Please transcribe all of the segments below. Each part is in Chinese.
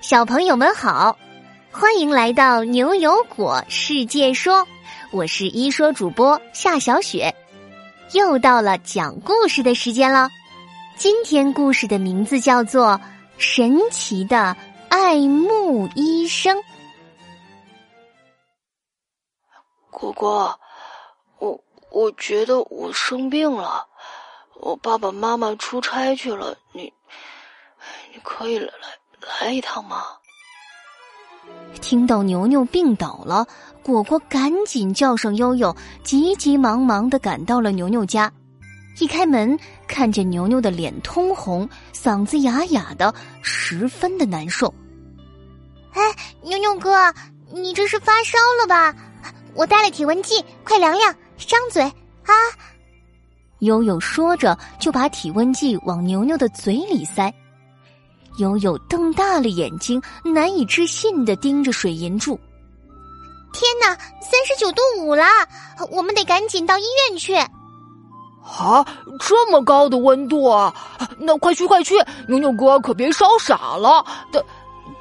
小朋友们好，欢迎来到牛油果世界说，我是一说主播夏小雪，又到了讲故事的时间了。今天故事的名字叫做《神奇的爱慕医生》。果果，我我觉得我生病了，我爸爸妈妈出差去了，你你可以来来。一趟吗？听到牛牛病倒了，果果赶紧叫上悠悠，急急忙忙的赶到了牛牛家。一开门，看见牛牛的脸通红，嗓子哑哑的，十分的难受。哎，牛牛哥，你这是发烧了吧？我带了体温计，快量量，张嘴啊！悠悠说着，就把体温计往牛牛的嘴里塞。悠悠瞪大了眼睛，难以置信的盯着水银柱。天哪，三十九度五了！我们得赶紧到医院去。啊，这么高的温度啊！那快去快去，牛牛哥可别烧傻了。但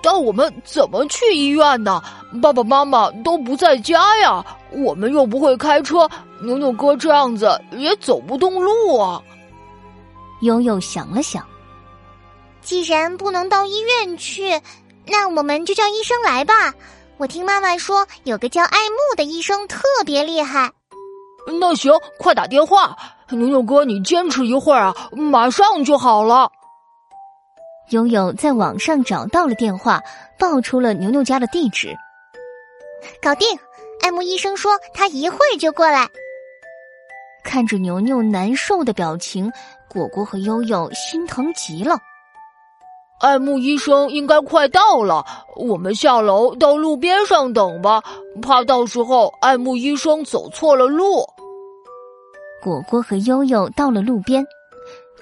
但我们怎么去医院呢？爸爸妈妈都不在家呀，我们又不会开车，牛牛哥这样子也走不动路啊。悠悠想了想。既然不能到医院去，那我们就叫医生来吧。我听妈妈说，有个叫爱慕的医生特别厉害。那行，快打电话。牛牛哥，你坚持一会儿啊，马上就好了。悠悠在网上找到了电话，报出了牛牛家的地址。搞定，爱慕医生说他一会儿就过来。看着牛牛难受的表情，果果和悠悠心疼极了。爱慕医生应该快到了，我们下楼到路边上等吧，怕到时候爱慕医生走错了路。果果和悠悠到了路边，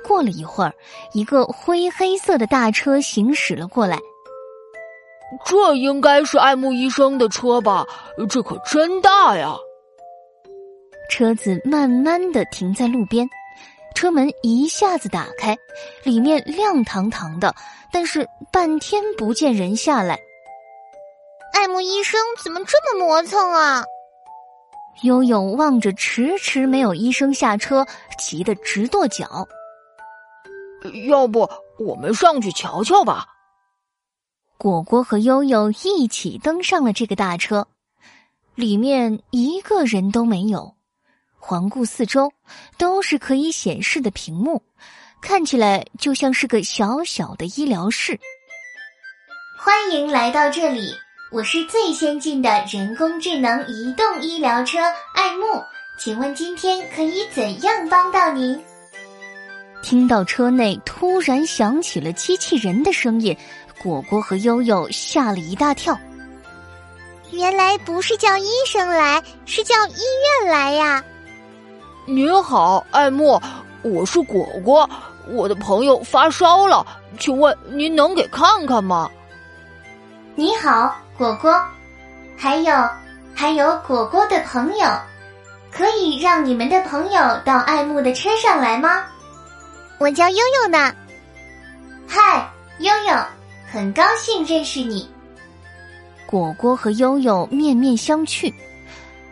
过了一会儿，一个灰黑色的大车行驶了过来。这应该是爱慕医生的车吧？这可真大呀！车子慢慢的停在路边。车门一下子打开，里面亮堂堂的，但是半天不见人下来。爱慕医生怎么这么磨蹭啊？悠悠望着迟迟没有医生下车，急得直跺脚。要不我们上去瞧瞧吧？果果和悠悠一起登上了这个大车，里面一个人都没有。环顾四周，都是可以显示的屏幕，看起来就像是个小小的医疗室。欢迎来到这里，我是最先进的人工智能移动医疗车爱慕，请问今天可以怎样帮到您？听到车内突然响起了机器人的声音，果果和悠悠吓了一大跳。原来不是叫医生来，是叫医院来呀！您好，爱慕，我是果果，我的朋友发烧了，请问您能给看看吗？你好，果果，还有还有果果的朋友，可以让你们的朋友到爱慕的车上来吗？我叫悠悠呢。嗨，悠悠，很高兴认识你。果果和悠悠面面相觑。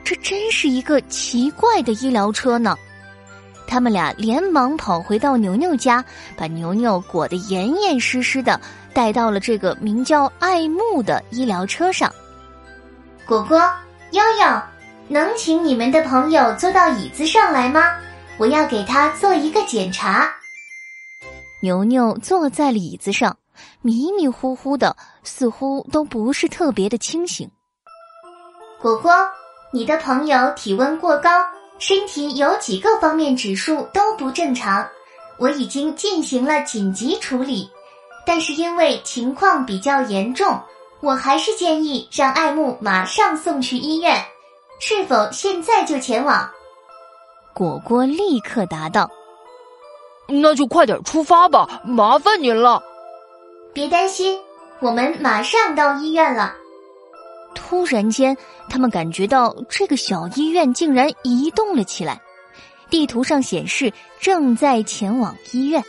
这真是一个奇怪的医疗车呢！他们俩连忙跑回到牛牛家，把牛牛裹得严严实实的，带到了这个名叫爱慕的医疗车上。果果、悠悠，能请你们的朋友坐到椅子上来吗？我要给他做一个检查。牛牛坐在了椅子上，迷迷糊糊的，似乎都不是特别的清醒。果果。你的朋友体温过高，身体有几个方面指数都不正常，我已经进行了紧急处理，但是因为情况比较严重，我还是建议让爱慕马上送去医院，是否现在就前往？果果立刻答道：“那就快点出发吧，麻烦您了。”别担心，我们马上到医院了。突然间，他们感觉到这个小医院竟然移动了起来，地图上显示正在前往医院。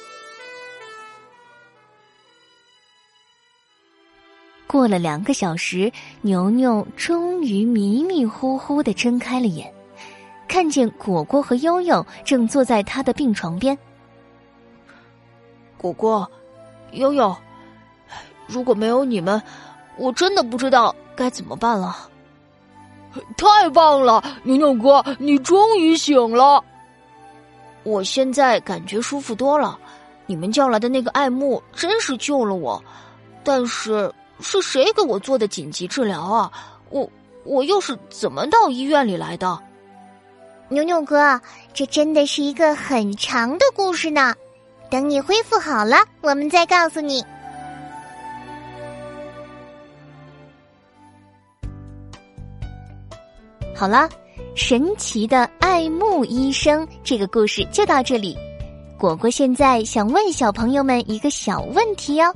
过了两个小时，牛牛终于迷迷糊糊的睁开了眼，看见果果和悠悠正坐在他的病床边。果果，悠悠，如果没有你们，我真的不知道该怎么办了。太棒了，牛牛哥，你终于醒了。我现在感觉舒服多了。你们叫来的那个爱慕真是救了我，但是是谁给我做的紧急治疗啊？我我又是怎么到医院里来的？牛牛哥，这真的是一个很长的故事呢。等你恢复好了，我们再告诉你。好了，神奇的爱慕医生这个故事就到这里。果果现在想问小朋友们一个小问题哦。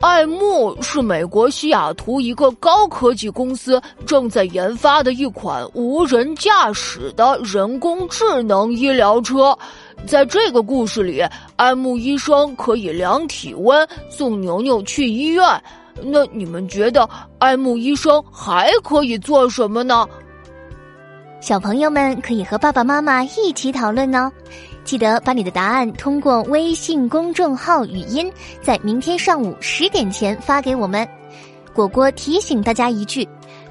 爱慕是美国西雅图一个高科技公司正在研发的一款无人驾驶的人工智能医疗车。在这个故事里，爱慕医生可以量体温，送牛牛去医院。那你们觉得爱慕医生还可以做什么呢？小朋友们可以和爸爸妈妈一起讨论呢。记得把你的答案通过微信公众号语音，在明天上午十点前发给我们。果果提醒大家一句：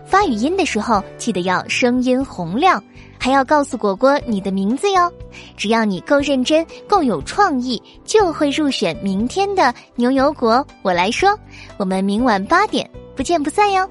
发语音的时候记得要声音洪亮，还要告诉果果你的名字哟。只要你够认真、够有创意，就会入选明天的牛油果。我来说，我们明晚八点不见不散哟。